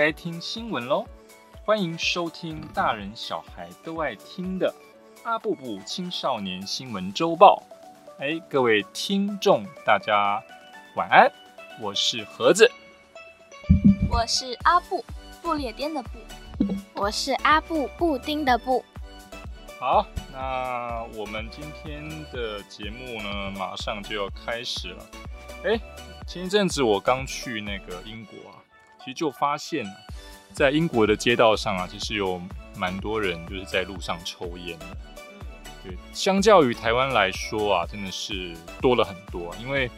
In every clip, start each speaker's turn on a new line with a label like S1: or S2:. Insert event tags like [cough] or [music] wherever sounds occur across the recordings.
S1: 该听新闻喽！欢迎收听大人小孩都爱听的阿布布青少年新闻周报。哎，各位听众，大家晚安，我是盒子，
S2: 我是阿布，布列颠的布，
S3: 我是阿布，布丁的布。
S1: 好，那我们今天的节目呢，马上就要开始了。哎，前一阵子我刚去那个英国啊。其实就发现，在英国的街道上啊，其实有蛮多人就是在路上抽烟的。对，相较于台湾来说啊，真的是多了很多。因为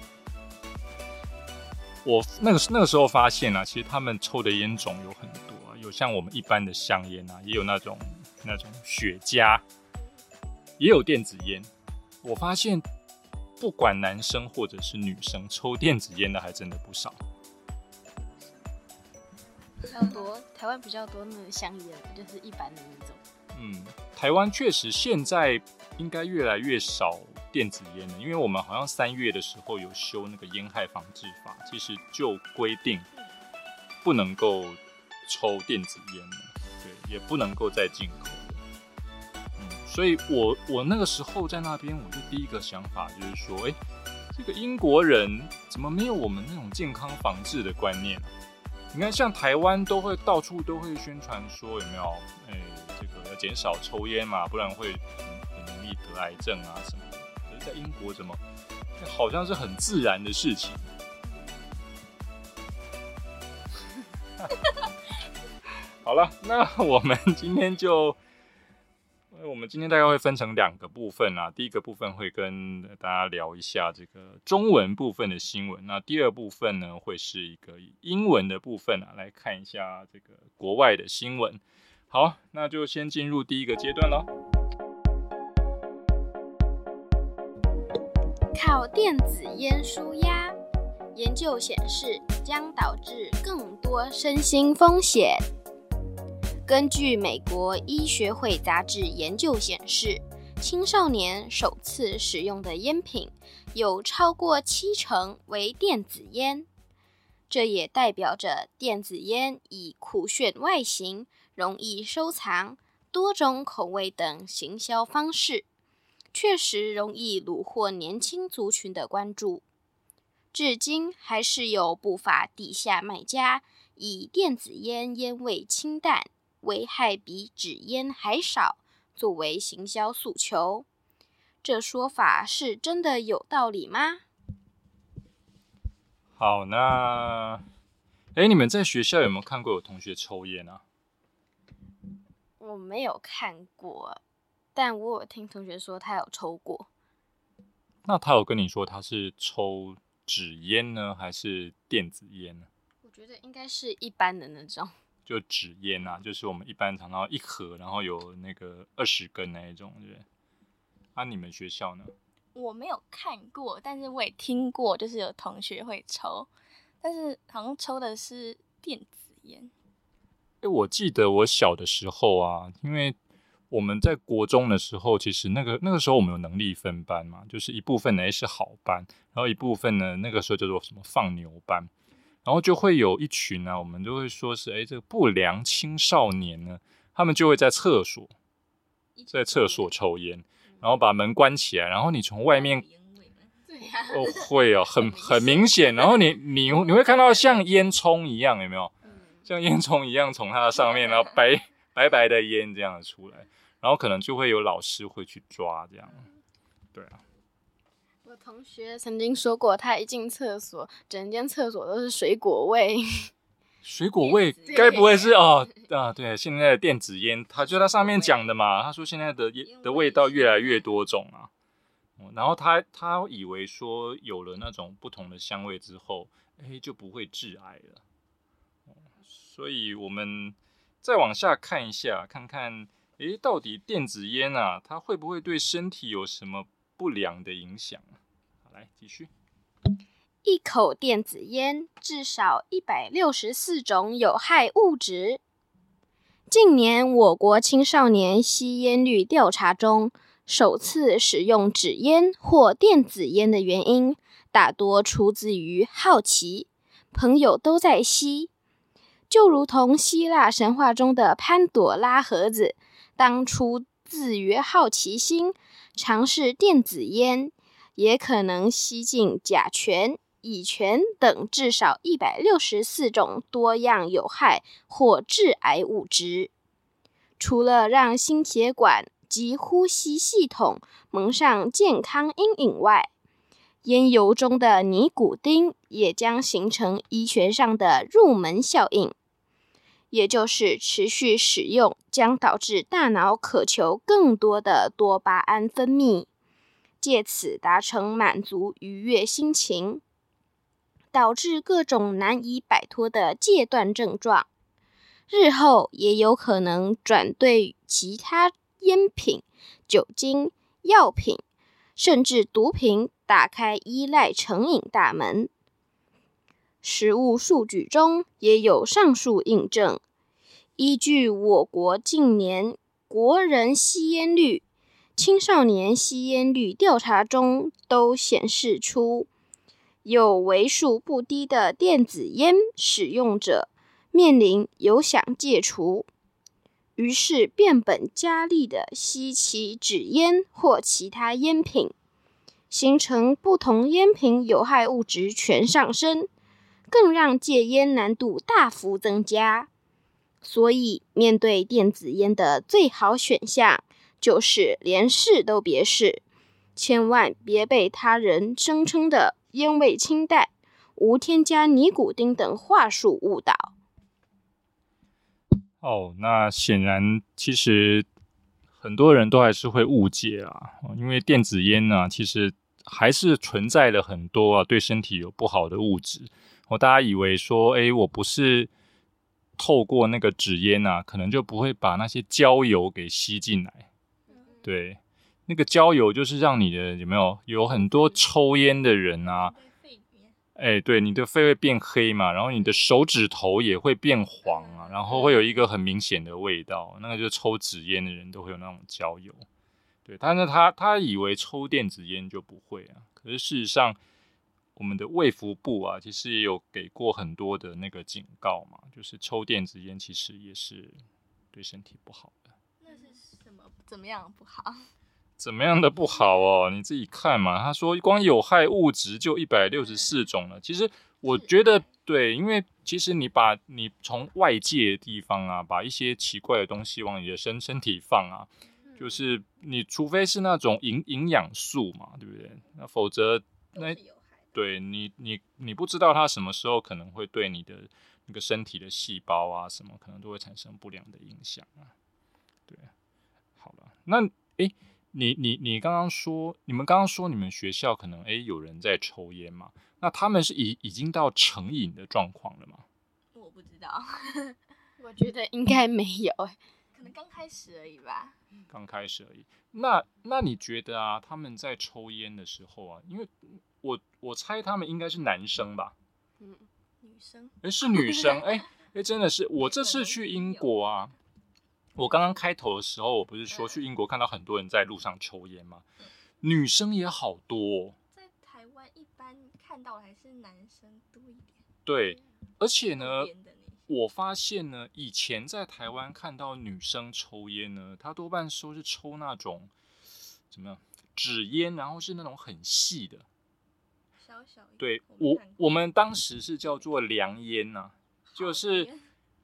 S1: 我那个那个时候发现啊，其实他们抽的烟种有很多，有像我们一般的香烟啊，也有那种那种雪茄，也有电子烟。我发现，不管男生或者是女生，抽电子烟的还真的不少。
S3: 比较多，台湾比较多那个香烟，就是一般的那种。
S1: 嗯，台湾确实现在应该越来越少电子烟了，因为我们好像三月的时候有修那个烟害防治法，其实就规定不能够抽电子烟了，对，也不能够再进口了。嗯，所以我我那个时候在那边，我就第一个想法就是说，哎，这个英国人怎么没有我们那种健康防治的观念？你看，像台湾都会到处都会宣传说有没有，哎，这个要减少抽烟嘛，不然会很容易得癌症啊什么的。可是，在英国怎么好像是很自然的事情？[laughs] 好了，那我们今天就。那我们今天大概会分成两个部分啊，第一个部分会跟大家聊一下这个中文部分的新闻，那第二部分呢会是一个英文的部分啊，来看一下这个国外的新闻。好，那就先进入第一个阶段喽。
S3: 靠电子烟舒压，研究显示将导致更多身心风险。根据美国医学会杂志研究显示，青少年首次使用的烟品有超过七成为电子烟，这也代表着电子烟以酷炫外形、容易收藏、多种口味等行销方式，确实容易虏获年轻族群的关注。至今还是有不法地下卖家以电子烟烟味清淡。危害比纸烟还少，作为行销诉求，这说法是真的有道理吗？
S1: 好，那，哎，你们在学校有没有看过有同学抽烟啊？
S3: 我没有看过，但我有听同学说他有抽过。
S1: 那他有跟你说他是抽纸烟呢，还是电子烟呢？
S3: 我觉得应该是一般的那种。
S1: 就纸烟啊，就是我们一般常到一盒，然后有那个二十根那一种，对不对？啊，你们学校呢？
S2: 我没有看过，但是我也听过，就是有同学会抽，但是好像抽的是电子烟。
S1: 哎，我记得我小的时候啊，因为我们在国中的时候，其实那个那个时候我们有能力分班嘛，就是一部分呢是好班，然后一部分呢那个时候叫做什么放牛班。然后就会有一群呢，我们都会说是，哎，这个不良青少年呢，他们就会在厕所，在厕所抽烟，然后把门关起来，然后你从外面，[laughs] 哦，会哦，[laughs] 很很明显，然后你你你会看到像烟囱一样，有没有？像烟囱一样从它的上面，然后白 [laughs] 白白的烟这样出来，然后可能就会有老师会去抓这样，对啊。
S3: 我同学曾经说过，他一进厕所，整间厕所都是水果味。[laughs]
S1: 水果味，该不会是哦？啊，对，现在的电子烟，他就他上面讲的嘛。他说现在的烟的味道越来越多种啊。然后他他以为说有了那种不同的香味之后，哎，就不会致癌了。所以我们再往下看一下，看看，哎，到底电子烟啊，它会不会对身体有什么不良的影响？来继续，
S3: 一口电子烟至少一百六十四种有害物质。近年我国青少年吸烟率调查中，首次使用纸烟或电子烟的原因，大多出自于好奇，朋友都在吸，就如同希腊神话中的潘朵拉盒子，当初自约好奇心，尝试电子烟，也可能吸进甲醛、乙醛等至少一百六十四种多样有害或致癌物质。除了让心血管及呼吸系统蒙上健康阴影外，烟油中的尼古丁也将形成医学上的入门效应。也就是持续使用将导致大脑渴求更多的多巴胺分泌，借此达成满足愉悦心情，导致各种难以摆脱的戒断症状。日后也有可能转对其他烟品、酒精、药品，甚至毒品打开依赖成瘾大门。实物数据中也有上述印证。依据我国近年国人吸烟率、青少年吸烟率调查中，都显示出有为数不低的电子烟使用者面临有想戒除，于是变本加厉的吸其纸烟或其他烟品，形成不同烟品有害物质全上升。更让戒烟难度大幅增加，所以面对电子烟的最好选项就是连试都别试，千万别被他人声称的烟味清淡、无添加尼古丁等话术误导。
S1: 哦，那显然其实很多人都还是会误解啊，因为电子烟呢，其实还是存在了很多啊对身体有不好的物质。我大家以为说，哎，我不是透过那个纸烟啊，可能就不会把那些焦油给吸进来。对，那个焦油就是让你的有没有有很多抽烟的人啊，哎，对，你的肺会变黑嘛，然后你的手指头也会变黄啊，然后会有一个很明显的味道，那个就是抽纸烟的人都会有那种焦油。对，但是他他以为抽电子烟就不会啊，可是事实上。我们的卫福部啊，其实也有给过很多的那个警告嘛，就是抽电子烟其实也是对身体不好？
S2: 怎么样不好？[laughs]
S1: 怎么样的不好哦？你自己看嘛。他说光有害物质就一百六十四种了。其实我觉得对，因为其实你把你从外界的地方啊，把一些奇怪的东西往你的身身体放啊，就是你除非是那种营营养素嘛，对不对？那否则那。对你，你你不知道它什么时候可能会对你的那个身体的细胞啊，什么可能都会产生不良的影响啊。那诶，你你你刚刚说，你们刚刚说你们学校可能诶有人在抽烟嘛？那他们是已已经到成瘾的状况了吗？
S2: 我不知道 [laughs] [laughs]
S3: 我觉得应该没有，
S2: 可能刚开始而已吧。
S1: 刚开始而已。那那你觉得啊，他们在抽烟的时候啊，因为我我猜他们应该是男生吧？
S2: 嗯，女生。
S1: 哎，是女生。[laughs] 诶诶，真的是。我这次去英国啊，我刚刚开头的时候，我不是说去英国看到很多人在路上抽烟吗？女生也好多。
S2: 在台湾一般看到还是男生多一点。
S1: 对，而且呢，我发现呢，以前在台湾看到女生抽烟呢，她多半说是抽那种怎么样纸烟，然后是那种很细的。小小对我，我们当时是叫做凉烟呐，就是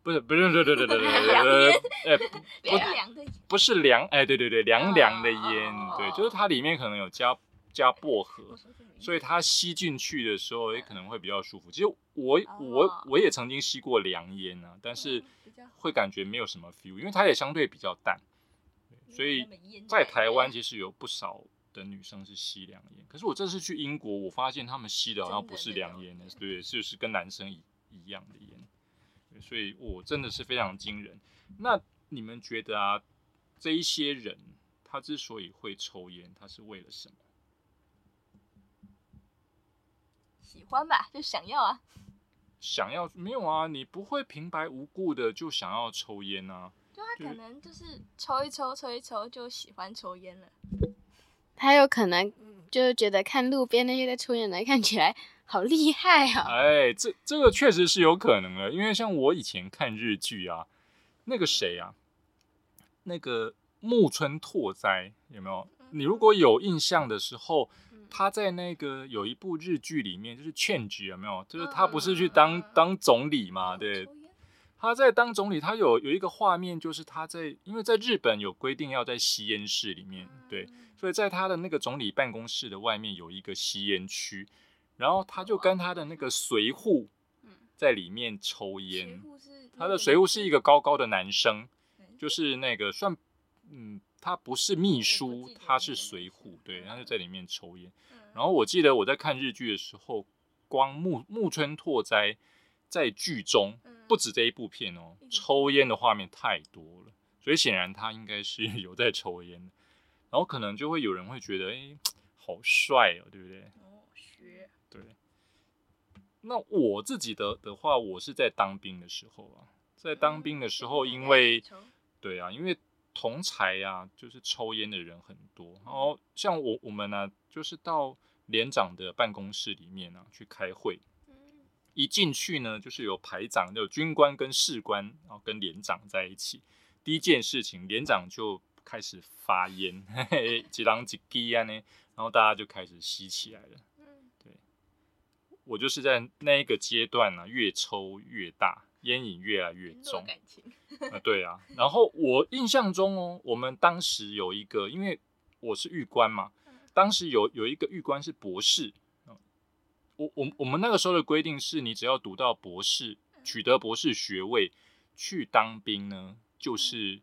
S1: 不是不是对对对对对对，[laughs] 哎不 [laughs] 不是凉哎对对对凉凉的烟，对，就是它里面可能有加加薄荷，所以它吸进去的时候也可能会比较舒服。其实我我我也曾经吸过凉烟啊，但是会感觉没有什么 feel，因为它也相对比较淡，所以在台湾其实有不少。的女生是吸凉烟，可是我这次去英国，我发现他们吸的好像不是凉烟的，对，就是跟男生一一样的烟，所以我真的是非常惊人。那你们觉得啊，这一些人他之所以会抽烟，他是为了什么？
S2: 喜欢吧，就想要啊。
S1: 想要没有啊？你不会平白无故的就想要抽烟啊？
S2: 就他可能就是抽一抽，抽一抽就喜欢抽烟了。
S3: 他有可能就是觉得看路边那些在抽烟的人看起来好厉害哦。
S1: 哎，这这个确实是有可能的，因为像我以前看日剧啊，那个谁啊，那个木村拓哉有没有？你如果有印象的时候，他在那个有一部日剧里面，就是《Change》有没有？就是他不是去当当总理嘛？对，他在当总理，他有有一个画面，就是他在，因为在日本有规定要在吸烟室里面，对，所以在他的那个总理办公室的外面有一个吸烟区，然后他就跟他的那个随护在里面抽烟。他的随护是一个高高的男生，就是那个算，嗯。他不是秘书，他是随护，对，他就在里面抽烟。然后我记得我在看日剧的时候，光木木村拓哉在剧中不止这一部片哦，抽烟的画面太多了，所以显然他应该是 [laughs] 有在抽烟的。然后可能就会有人会觉得，哎，好帅哦，对不对？哦，学对。那我自己的的话，我是在当兵的时候啊，在当兵的时候，因为对啊，因为。同才呀，就是抽烟的人很多。然后像我我们呢，就是到连长的办公室里面呢去开会。一进去呢，就是有排长，有军官跟士官，然后跟连长在一起。第一件事情，连长就开始发烟，几狼几滴啊呢，然后大家就开始吸起来了。对，我就是在那一个阶段呢，越抽越大。烟瘾越来越重，啊，对啊。然后我印象中哦，我们当时有一个，因为我是狱官嘛，当时有有一个狱官是博士。我我我们那个时候的规定是，你只要读到博士，取得博士学位，去当兵呢，就是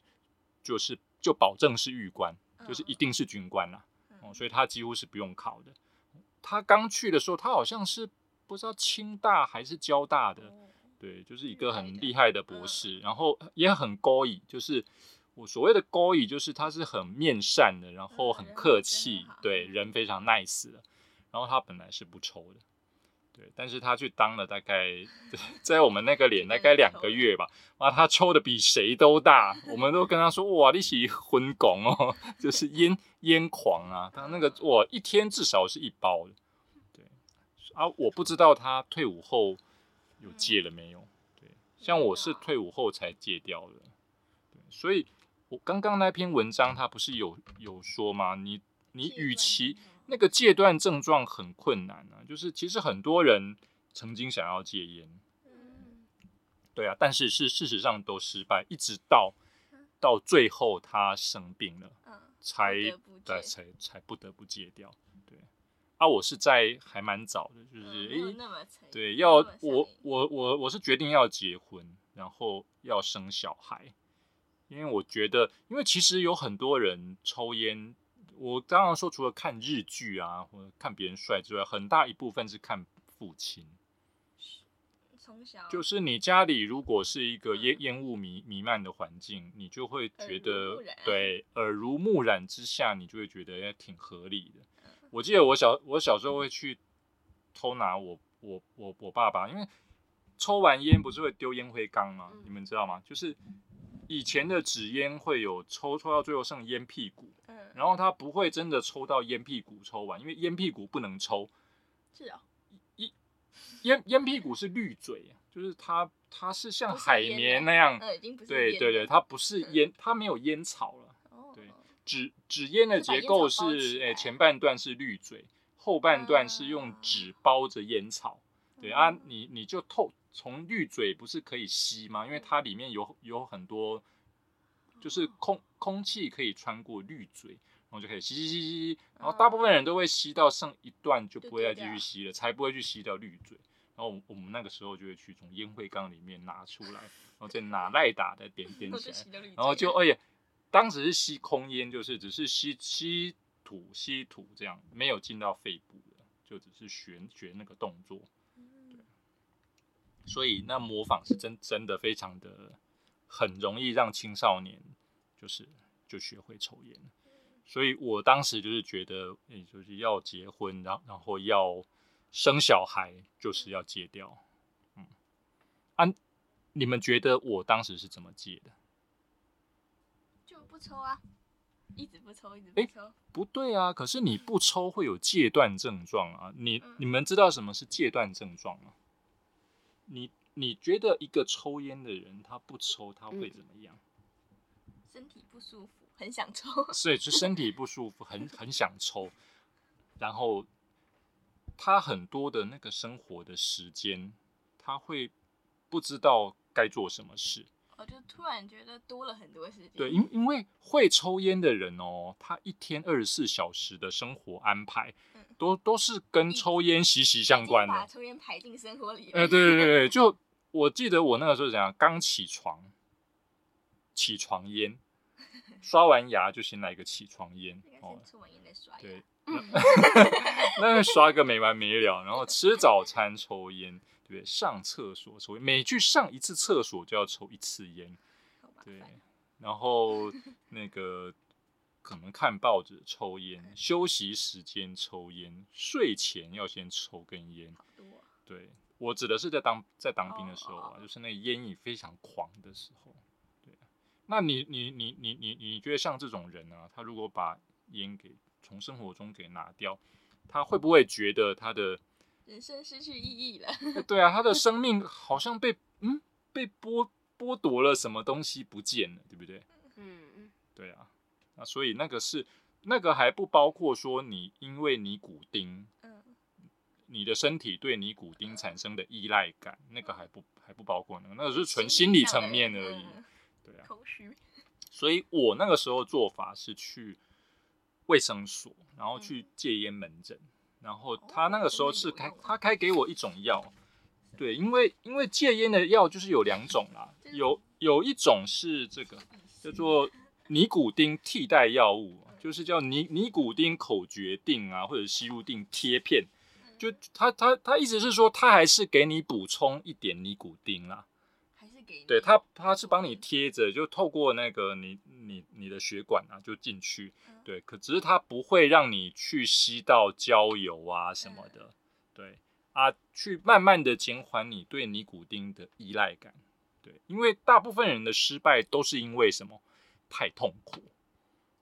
S1: 就是就保证是狱官，就是一定是军官啦。哦，所以他几乎是不用考的。他刚去的时候，他好像是不知道清大还是交大的。对，就是一个很厉害的博士，然后也很高义，就是我所谓的高义，就是他是很面善的，然后很客气，对人非常 nice 的。然后他本来是不抽的，对，但是他去当了大概在我们那个连大概两个月吧，哇，他抽的比谁都大，我们都跟他说哇，你是昏拱哦，[laughs] 就是烟烟狂啊，他那个哇一天至少是一包的，对啊，我不知道他退伍后。有戒了没有？对，像我是退伍后才戒掉的，对，所以我刚刚那篇文章，他不是有有说吗？你你与其那个戒断症状很困难啊，就是其实很多人曾经想要戒烟，对啊，但是是事实上都失败，一直到到最后他生病了，才对才才不得不戒掉。啊，我是在还蛮早的，就是诶，对，要我我我我是决定要结婚，然后要生小孩，因为我觉得，因为其实有很多人抽烟，我刚刚说除了看日剧啊，或者看别人帅之外，很大一部分是看父亲。从小就是你家里如果是一个烟烟雾弥弥漫的环境，你就会觉得对耳濡目染之下，你就会觉得也挺合理的。我记得我小我小时候会去偷拿我我我我爸爸，因为抽完烟不是会丢烟灰缸吗？你们知道吗？就是以前的纸烟会有抽抽到最后剩烟屁股，嗯，然后他不会真的抽到烟屁股抽完，因为烟屁股不能抽。
S2: 是啊，
S1: 一烟烟屁股是绿嘴，就是它它是像海绵那样，对对对，它不是烟，它没有烟草了。对纸纸烟的结构是，诶，前半段是绿嘴，后半段是用纸包着烟草。对啊，你你就透从滤嘴不是可以吸吗？因为它里面有有很多，就是空空气可以穿过滤嘴，然后就可以吸吸吸吸吸。然后大部分人都会吸到剩一段就不会再继续吸了，才不会去吸掉滤嘴。然后我们那个时候就会去从烟灰缸里面拿出来，然后再拿赖打的点 [laughs] 点起来，然后就哎呀。当时是吸空烟，就是只是吸吸土吸土这样，没有进到肺部的，就只是学学那个动作。对，所以那模仿是真真的非常的很容易让青少年就是就学会抽烟。所以我当时就是觉得，也，就是要结婚，然然后要生小孩，就是要戒掉。嗯，啊，你们觉得我当时是怎么戒的？
S2: 就不抽啊！一直不抽，一直不抽。
S1: 不对啊，可是你不抽会有戒断症状啊。你
S2: 嗯
S1: 你们知道什么是戒断症状吗？你你觉得一个抽烟的人他不抽他会
S3: 嗯
S1: 怎么样？
S2: 身体不舒服，很想抽。[laughs]
S1: 所以就身体不舒服，很很想抽，然后他很多的那个生活的时间，他会不知道该做什么事。
S2: 我就突然觉得多了很多时间。
S1: 对，因因为会抽烟的人哦，他一天二十四小时的生活安排
S2: 嗯，
S1: 都都是跟抽烟息息相关的。
S2: 把抽烟排进生活里哎。
S1: 呃，对对对对，[laughs] 就我记得我那个时候怎样，刚起床，起床烟，刷完牙就先来一个起床烟哦
S2: 先，抽完烟再刷牙。
S1: 对，[laughs] 那刷个没完没了，然后吃早餐抽烟，对不对？上厕所抽烟，每去上一次厕所就要抽一次烟，对。然后那个可能看报纸抽烟，休息时间抽烟，睡前要先抽根烟。对我指的是在当在当兵的时候啊，
S2: 哦
S1: 就是那个烟瘾非常狂的时候。对啊，那你你你你你你觉得像这种人啊，他如果把烟给从生活中给拿掉，他会不会觉得他的
S2: 人生失去意义了。
S1: 呃对啊，他的生命好像被嗯被剥剥夺了什么东西不见了，对不对？
S3: 嗯，
S1: 对啊，那所以那个是那个还不包括说你因为尼古丁，
S2: 嗯，
S1: 你的身体对尼古丁产生的依赖感，那个还不还不包括那个，那个是纯心理层面而已。
S2: 嗯
S1: 对啊，
S2: 空虚。
S1: 所以我那个时候做法是去卫生所，然后去戒烟门诊，然后他那个时候是开
S2: 哦
S1: 他开给我一种药，对，因为因为戒烟的药就是有两种啦，有有一种是这个叫做尼古丁替代药物，就是叫尼尼古丁口诀定啊，或者吸入定贴片。就他他他意思是说，他还是给你补充一点尼古丁啦，
S2: 还是给
S1: 对他他是帮你贴着，就透过那个你你你的血管啊就进去，
S2: 嗯。
S1: 对，可只是他不会让你去吸到焦油啊什么的，对啊，去慢慢的减缓你对尼古丁的依赖感，对，因为大部分人的失败都是因为什么？太痛苦，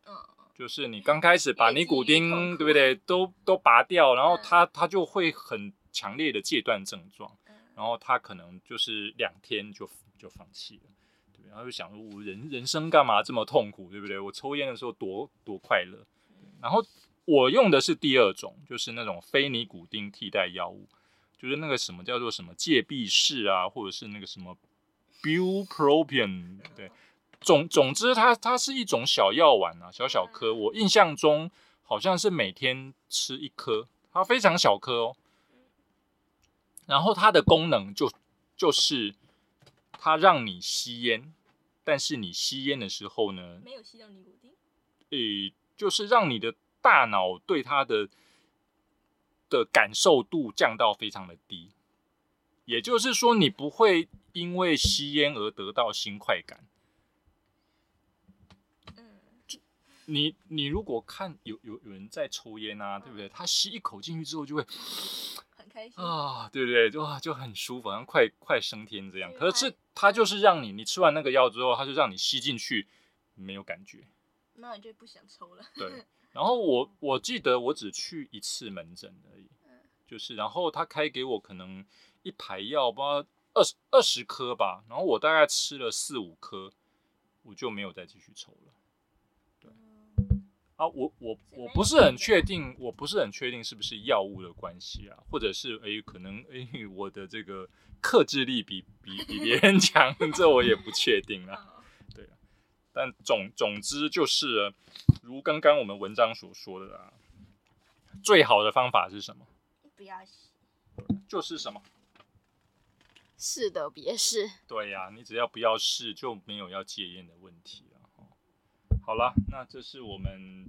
S2: 嗯，
S1: 就是你刚开始把尼古丁，对不对？都都拔掉，然后
S2: 嗯。
S1: 它它就会很强烈的戒断症状，
S2: 嗯。
S1: 然后他可能就是两天就就放弃了，对，然后就想说我人人生干嘛这么痛苦，对不对？我抽烟的时候多多快乐，然后我用的是第二种，就是那种非尼古丁替代药物，就是那个什么叫做什么戒必士啊，或者是那个什么 bupropion，对，总总之它它是一种小药丸啊，小小颗，我印象中好像是每天吃一颗，它非常小颗哦。然后它的功能就就是它让你吸烟，但是你吸烟的时候呢，
S2: 没有吸到尼古丁。
S1: 诶，就是让你的大脑对它的的感受度降到非常的低，也就是说，你不会因为吸烟而得到新快感。
S2: 嗯，
S1: 你你如果看有有有人在抽烟啊，对不对？他吸一口进去之后就会
S2: 很开心。
S1: 啊，对不对？就啊就很舒服，好像快快升天这样。可是他就是让你，你吃完那个药之后，他就让你吸进去没有感觉。
S2: 那你就不想抽了。
S1: 对，然后我 [laughs] 我记得我只去一次门诊而已，
S2: 嗯
S1: 就是然后他开给我可能一排药，不知道二十二十颗吧，然后我大概吃了四五颗，我就没有再继续抽了。我我我不是很确定，我不是很确定是不是药物的关系啊，或者是诶可能诶我的这个克制力比比比别人 [laughs] 强，这我也不确定啊。
S2: 对啊
S1: 但总总之就是，如刚刚我们文章所说的啊，最好的方法是什么？
S2: 不要洗。
S1: 就是什么？
S3: 是的，别试。
S1: 对呀、你只要不要试，就没有要戒烟的问题了。哦好了，那这是我们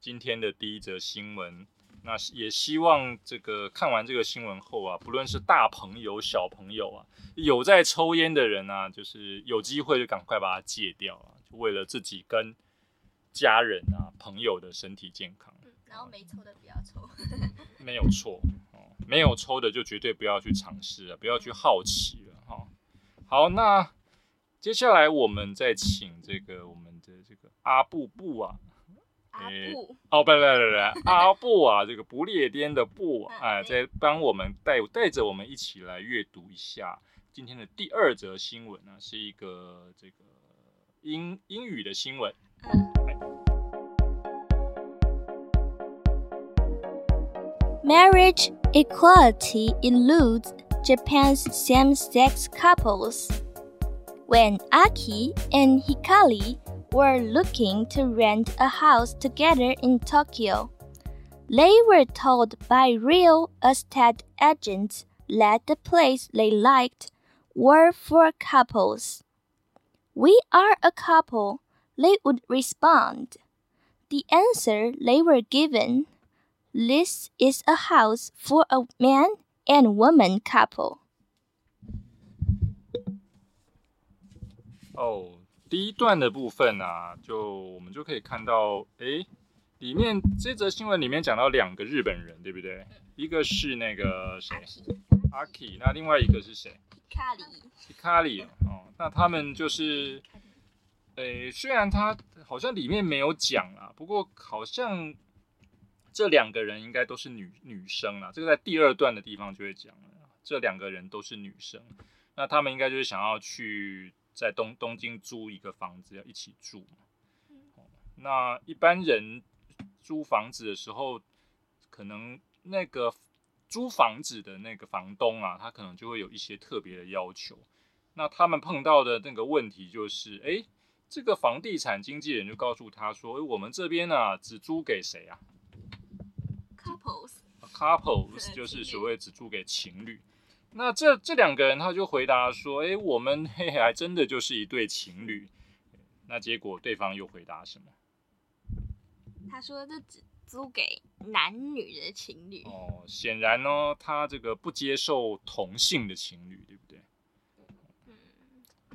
S1: 今天的第一则新闻。那也希望这个看完这个新闻后啊，不论是大朋友、小朋友啊，有在抽烟的人啊，就是有机会就赶快把它戒掉啊，就为了自己跟家人啊、朋友的身体健康。
S2: 嗯，然后没抽的不要抽。[laughs]
S1: 没有错哦，没有抽的就绝对不要去尝试了，不要去好奇了哈、好，那接下来我们再请这个我们的这个阿布布啊，
S2: 阿
S1: 诶
S2: 布，
S1: 哦，不不不不，[laughs] 阿布啊，这个不列颠的布，[laughs]
S2: 啊
S1: 哎，在帮我们带带着我们一起来阅读一下今天的第二则新闻呢，是一个这个英英语的新闻。
S2: 嗯
S3: Marriage equality eludes Japan's same-sex couples. When Aki and Hikari were looking to rent a house together in Tokyo, they were told by real estate agents that the place they liked were for couples. We are a couple, they would respond. The answer they were given this is a house for a man and woman couple.
S1: 哦，第一段的部分啊，就我们就可以看到，诶，里面这则新闻里面讲到两个日本人，对不对？一个是那个谁阿 k 那另外一个是谁？
S2: 卡里，
S1: 皮卡里哦，那他们就是，诶，虽然他好像里面没有讲啊，不过好像这两个人应该都是女女生啦，这个在第二段的地方就会讲了，这两个人都是女生，那他们应该就是想要去在东东京租一个房子要一起住那一般人租房子的时候，可能那个租房子的那个房东啊，他可能就会有一些特别的要求。那他们碰到的那个问题就是，哎，这个房地产经纪人就告诉他说，诶我们这边呢、只租给谁啊 couples，？couples
S2: 对 [laughs]
S1: 就是所谓只租给情侣。那这这两个人他就回答说，哎，我们嘿还真的就是一对情侣。那结果对方又回答什么？
S2: 他说这只租给男女的情侣，
S1: 哦，显然呢，他这个不接受同性的情侣，对不对？
S2: 嗯，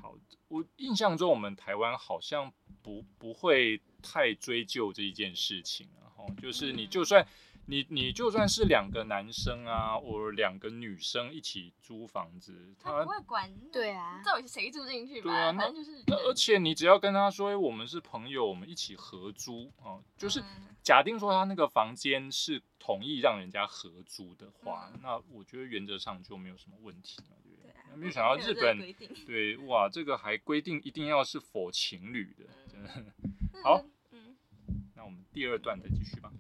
S1: 好，我印象中我们台湾好像不不会太追究这一件事情然后就是你就算你你就算是两个男生啊，或两个女生一起租房子，
S2: 他
S1: 他
S2: 不会管，
S3: 对啊
S2: 到底是谁住进去吧？
S1: 对啊那
S2: 反正就是
S1: 那而且你只要跟他说，我们是朋友，我们一起合租哦、就是
S2: 嗯
S1: 假定说他那个房间是同意让人家合租的话，
S2: 嗯
S1: 那我觉得原则上就没有什么问题嘛，对不对
S2: 对啊？
S1: 没有想到 [laughs] 日本对哇，这个还规定一定要是否情侣的，真的。[laughs]
S2: 那
S1: 好
S2: 嗯，
S1: 那我们第二段再继续吧。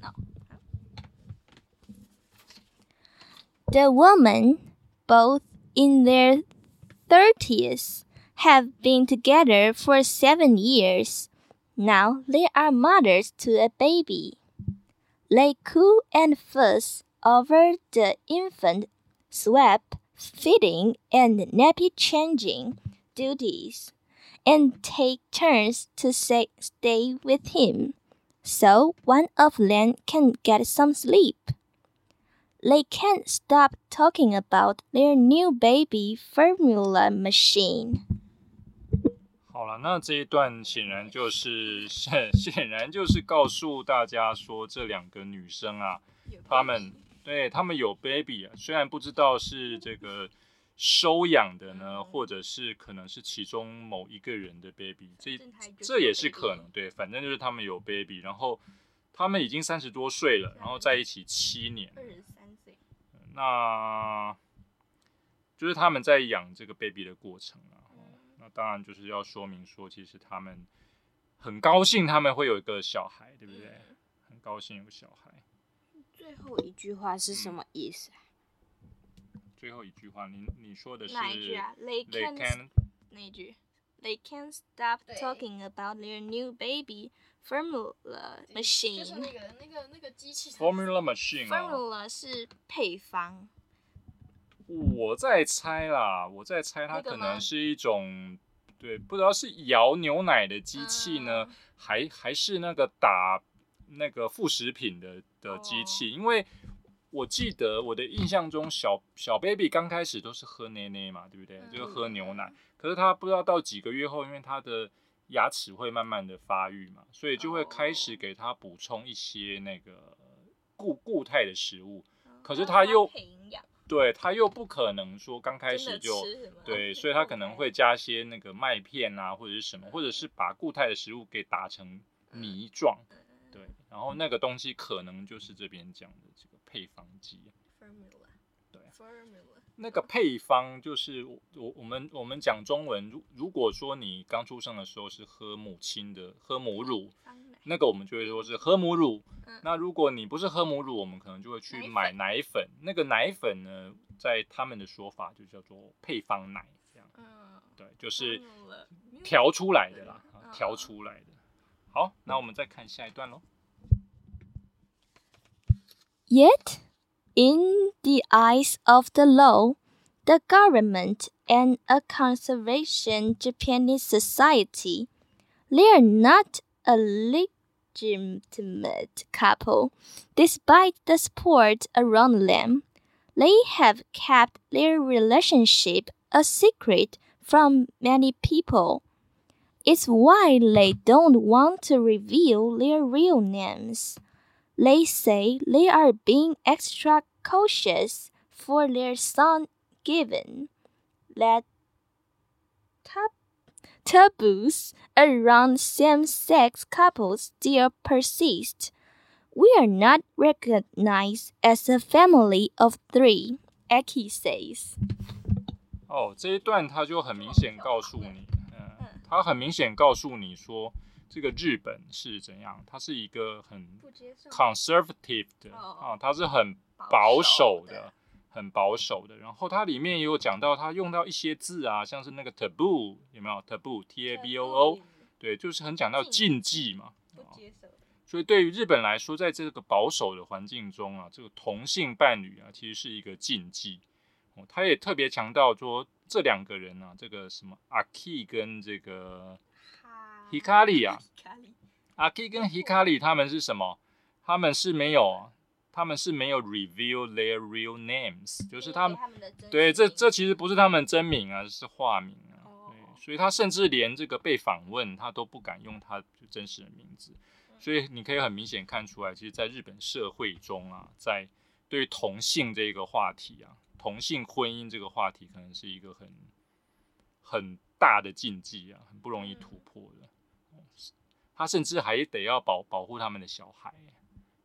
S3: The women, both in their 30s, have been together for seven years. Now they are mothers to a baby. They coo and fuss over the infant, swap, feeding, and nappy changing duties, and take turns to say, stay with him, so one of them can get some sleep. They can't stop talking about their new baby formula machine.
S1: 好了，那这一段显然就是显 [laughs] 显然就是告诉大家说，这两个女生啊，
S2: 有
S1: 她们对她们有 baby 啊，虽然不知道是这个收养的呢，
S2: 嗯。
S1: 或者是可能是其中某一个人的 baby，这这也是可能对，反正就是他们有 baby，然后他们已经三十多岁了，然后在一起七年，
S2: 二十三岁，
S1: 那就是他们在养这个 baby 的过程啊。
S2: 嗯
S1: 那当然就是要说明说，其实他们很高兴他们会有一个小孩，对不对？
S2: 嗯
S1: 很高兴有个小孩。
S3: 最后一句话是什么意思啊？
S1: 最后一句话，你你说的是
S2: 哪一句啊？They can
S1: can
S2: 那一句，They can't stop talking about their new baby formula
S3: 就是那
S2: machine。
S3: 个那个那个机器
S1: formula machine 啊。
S2: formula 是配方，
S1: 我在猜啦，我在猜它可能是一种。对，不知道是摇牛奶的机器呢，
S2: 嗯
S1: 还还是那个打那个副食品的的机器，因为我记得我的印象中小，小 baby 刚开始都是喝奶奶嘛，对不对？
S2: 嗯
S1: 就是喝牛奶。可是他不知道到几个月后，因为他的牙齿会慢慢的发育嘛，所以就会开始给他补充一些那个固固态的食物。可是
S2: 让它
S1: 它又对他又不可能说刚开始就对，[laughs] 所以他可能会加些那个麦片啊，或者是什么，或者是把固态的食物给打成泥状，对，然后那个东西可能就是这边讲的这个配方剂。
S2: formula，
S1: 对
S2: ，formula，
S1: 那个配方就是我我我们我们讲中文，如如果说你刚出生的时候是喝母亲的喝母乳，那个我们就会说是喝母乳。
S2: 嗯
S1: 那如果你不是喝母乳，我们可能就会去买奶粉。那个奶粉呢，在他们的说法就叫做配方奶，这样
S2: 嗯，
S1: 对，就是。调出来的啦，调出来的。好，那我们再看下一段喽。
S2: Yet, in the eyes of the law, the government, and a conservation Japanese society, they are not a legitimate couple, despite the support around them. They have kept their relationship a secret from many people. It's why they don't want to reveal their real names. They say they are being extra cautious for their son given that tab- taboos around same-sex couples still persist. We are not recognized as a family of three, Aki says.
S1: 哦，这一段他就很明显告诉你，嗯，他很明显告诉你说， 这个日本是怎样，它是一个很 conservative 的
S2: 哦
S1: 啊，它是很保守的，很保守的。然后它里面也有讲到，它用到一些字啊，像是那个 taboo 有没有 taboo？T A B O O，对，就是很讲到禁忌嘛。啊
S2: 接受。
S1: 所以对于日本来说，在这个保守的环境中啊，这个同性伴侣啊，其实是一个禁忌。哦，他也特别强调说，这两个人啊，这个什么阿 K 跟这个 Hikari 啊，阿 K 跟 Hikari 他们是什么？他们是没有，他们是没有 reveal their real names，就是他们对，这这其实不是他们真名啊，是化名啊。
S2: 哦
S1: 对，所以他甚至连这个被访问，他都不敢用他真实的名字。所以你可以很明显看出来，其实，在日本社会中啊，在对于同性这个话题啊，同性婚姻这个话题，可能是一个很很大的禁忌啊，很不容易突破的。他甚至还得要保保护他们的小孩，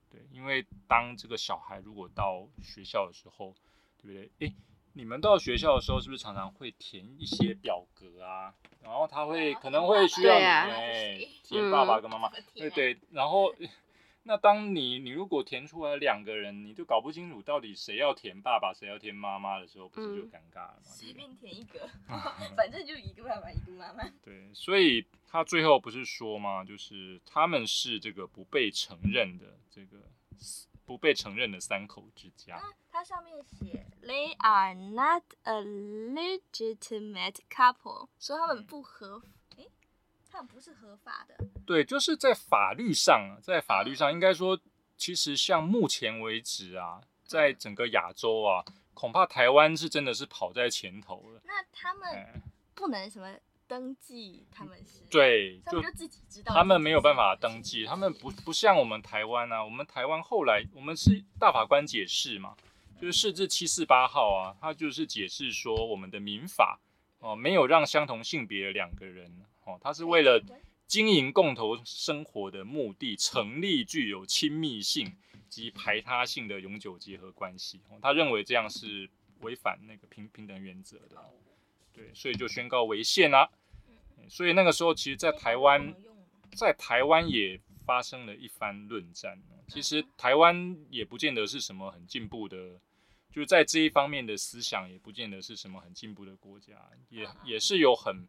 S1: 对，因为当这个小孩如果到学校的时候，对不对？诶，你们到学校的时候，是不是常常会填一些表格啊？然后他会可能会需要你
S3: 对啊
S1: 哎填爸爸跟妈妈，对对，然后 [laughs] 那当你你如果填出来两个人，你就搞不清楚到底谁要填爸爸，谁要填妈妈的时候，不是就
S3: 嗯
S1: 尴尬了吗？
S2: 随便填一个，[laughs] 反正就一个爸爸一个妈妈。
S1: 对，所以他最后不是说吗？就是他们是这个不被承认的这个不被承认的三口之家。
S2: 它上面写 They are not a legitimate couple，说他们不合，诶，他们不是合法的。
S1: 对，就是在法律上啊，在法律上应该说，其实像目前为止啊，在整个亚洲啊，恐怕台湾是真的是跑在前头了。
S2: 那他们
S1: 哎，
S2: 不能什么登记他们是？，
S1: 对，就
S2: 他们就自己知道。
S1: 他们没有办法登记，他们不不像我们台湾啊，我们台湾后来我们是大法官解释嘛，就是释字七四八号啊，他就是解释说我们的民法哦、没有让相同性别的两个人哦，他是为了经营共同生活的目的，成立具有亲密性及排他性的永久结合关系。哦、他认为这样是违反那个平平等原则的，对，所以就宣告违宪啦、所以那个时候，其实，在台湾，在台湾也发生了一番论战。其实台湾也不见得是什么很进步的，就是在这一方面的思想也不见得是什么很进步的国家，也也是有很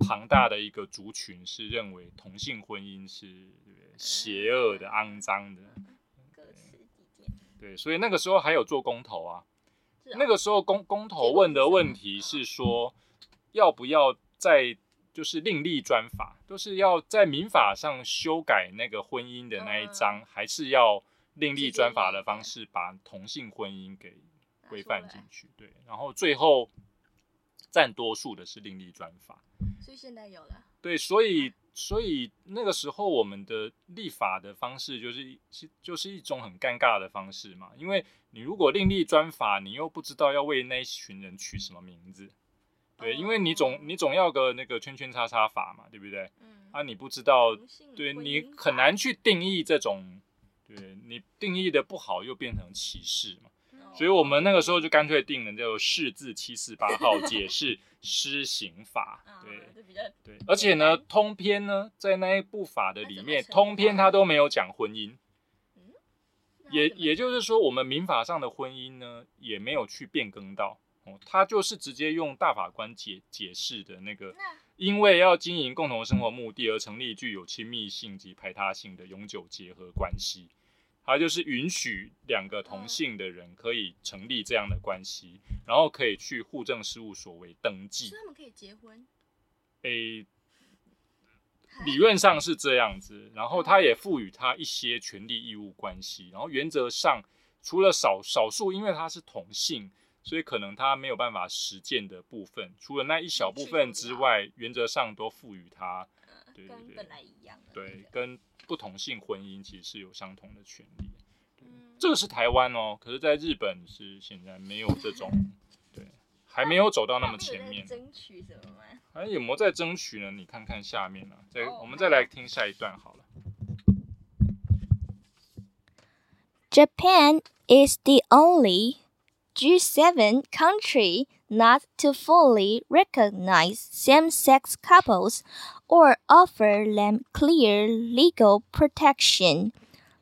S1: 庞大的一个族群是认为同性婚姻是邪恶的、肮脏的。对，所以那个时候还有做公投啊。那个时候公公投问的问题是说，要不要在就是另立专法，就是要在民法上修改那个婚姻的那一章，还是要另立专法的方式把同性婚姻给规范进去？对，然后最后占多数的是另立专法。
S2: 所以现在有了。
S1: 对，所以所以那个时候我们的立法的方式就是是就是一种很尴尬的方式嘛，因为你如果另立专法，你又不知道要为那一群人取什么名字，对，因为你总你总要个那个圈圈叉叉法嘛，对不对？
S2: 嗯，
S1: 啊，你不知道，对你很难去定义这种，对你定义的不好又变成歧视嘛。
S2: 哦
S1: 所以我们那个时候就干脆定了叫做《释字七四八号解释施行法 [laughs]》，
S2: 啊
S1: 对
S2: 这比较
S1: 对，而且呢，通篇呢，在那一部法的里面，通篇
S2: 法
S1: 它都没有讲婚姻，也也就是说，我们民法上的婚姻呢，也没有去变更到，哦，他就是直接用大法官解解释的那个，因为要经营共同生活目的而成立具有亲密性及排他性的永久结合关系，它就是允许两个同性的人可以成立这样的关系，然后可以去户政事务所为登记
S2: 所以。他们可以结婚，
S1: 诶、理论上是这样子，然后他也赋予他一些权利义务关系，然后原则上除了少少数，因为他是同性，所以可能他没有办法实践的部分，除了那一小部分之外，原则上都赋予他对对对
S2: 跟本来一样的那
S1: 对，跟不同性婚姻其实是有相同的权利。
S2: 嗯
S1: 这个是台湾哦，可是在日本是现在没有这种，对，还没有走到那么前面。
S2: 争取什么吗？
S1: 还有没有在争取呢？你看看下面啊，再、
S2: 哦
S1: 我们再来听下一段好了。
S2: Japan is the only G7 country not to fully recognize same sex couples or offer them clear legal protection,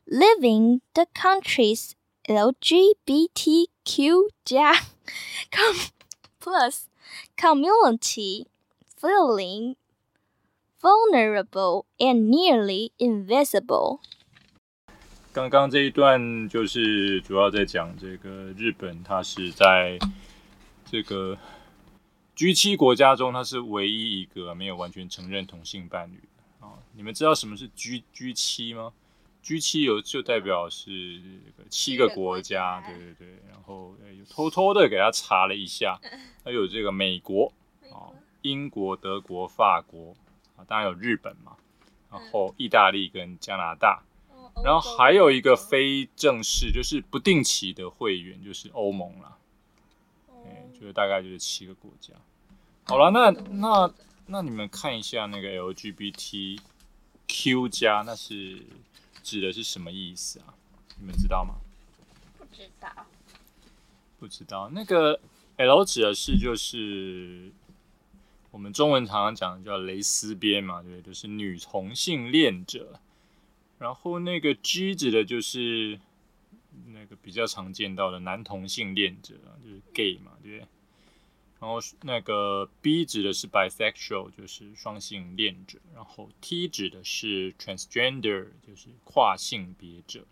S2: leaving the country's LGBTQ [laughs] com- plus community feeling vulnerable and nearly invisible.
S1: 刚刚这一段就是主要在讲这个日本，它是在 这个 G 七国家中，它是唯一一个没有完全承认同性伴侣的啊。你们知道什么是 G G 七吗？G 七有就代表是这个七个国家，对对对。然后偷偷的给他查了一下，[laughs] 还有这个美国啊、英国、德国、法国啊，当然有日本嘛，然后意大利跟加拿大。然后还有一个非正式，就是不定期的会员，就是欧盟啦，嗯，就是大概就是七个国家。好了，那那那你们看一下那个 LGBTQ 加，那是指的是什么意思啊？你们知道吗？
S2: 不知道。
S1: 不知道。那个 L 指的是就是我们中文常常讲的叫蕾丝边嘛，对不对？就是女同性恋者。然后那个 G 指的就是那个比较常见到的男同性恋者，就是 gay 嘛，对不对？然后那个 B 指的是 bisexual，就是双性恋者。然后 T 指的是 transgender，就是跨性别者。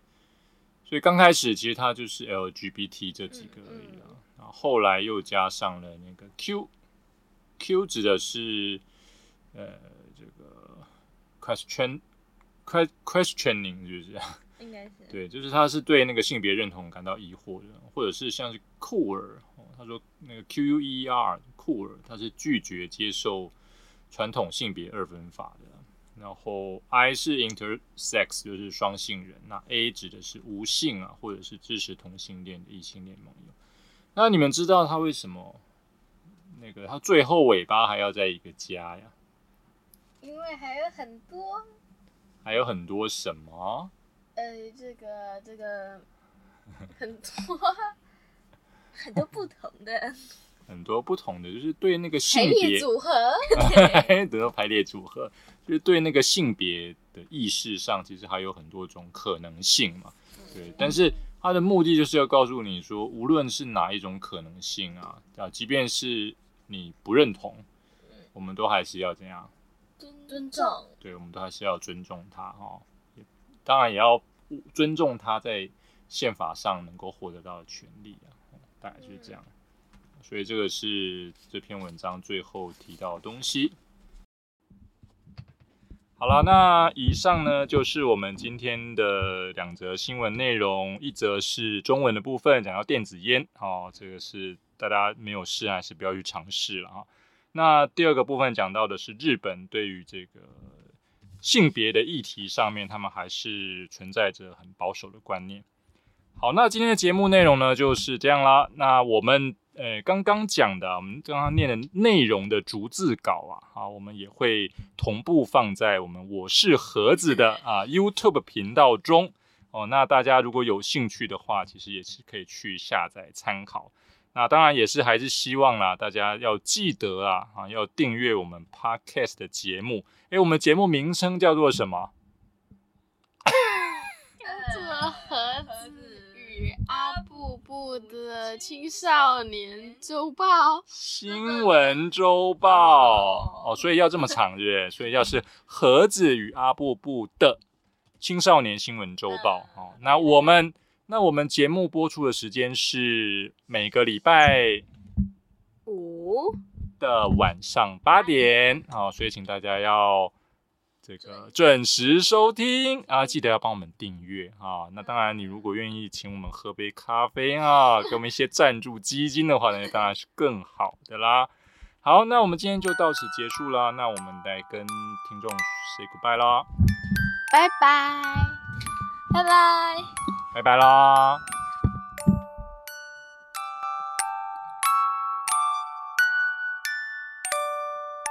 S1: 所以刚开始其实它就是 LGBT 这几个而已啊，然后后来又加上了那个 Q，Q 指的是呃这个 question。que- questioning [laughs] 就是不是？
S2: 应该是
S1: 对，就是他是对那个性别认同感到疑惑的，或者是像是酷儿，哦、他说那个 Q U E R 酷儿，他是拒绝接受传统性别二分法的。然后 I 是 intersex，就是双性人。那 A 指的是无性啊，或者是支持同性恋的异性恋盟友。那你们知道他为什么那个他最后尾巴还要在一个加呀？
S2: 因为还有很多
S1: 还有很多什么？
S2: 呃，这个这个 [laughs] 很多很多不同的 [laughs]
S1: 很多不同的，就是对那个
S2: 排
S1: 性
S2: 列
S1: 别
S2: 组合。[laughs]
S1: 得到排列组合，就是对那个性别的意识上，其实还有很多种可能性嘛。对，但是它的目的就是要告诉你说，无论是哪一种可能性啊，啊，即便是你不认同，我们都还是要怎样？
S2: 尊重，
S1: 对，我们都还是要尊重它哦。也当然也要尊重他在宪法上能够获得到的权利啊，哦大概就是这样。所以这个是这篇文章最后提到的东西。好了，那以上呢就是我们今天的两则新闻内容，一则是中文的部分，讲到电子烟，哦，这个是大家没有试还是不要去尝试了啊。那第二个部分讲到的是日本对于这个性别的议题上面，他们还是存在着很保守的观念。好，那今天的节目内容呢就是这样啦。那我们呃刚刚讲的，我们刚刚念的内容的逐字稿啊，好，我们也会同步放在我们我是盒子的啊 YouTube 频道中哦。那大家如果有兴趣的话，其实也是可以去下载参考。那当然也是还是希望啦，大家要记得啊啊，要订阅我们 Podcast 的节目。诶，我们节目名称叫做什么？[laughs]
S3: 这盒子与阿布布的青少年周报。
S1: 新闻周报哦，所以要这么长，对不对？所以要是盒子与阿布布的青少年新闻周报哦。那我们那我们节目播出的时间是每个礼拜
S3: 五
S1: 的晚上八点哦，所以请大家要这个准时收听啊，记得要帮我们订阅啊。那当然，你如果愿意请我们喝杯咖啡啊，给我们一些赞助基金的话呢，当然是更好的啦。好，那我们今天就到此结束啦。那我们来跟听众 say goodbye 啦，
S3: 拜拜。
S2: 拜拜。
S1: 拜拜啦。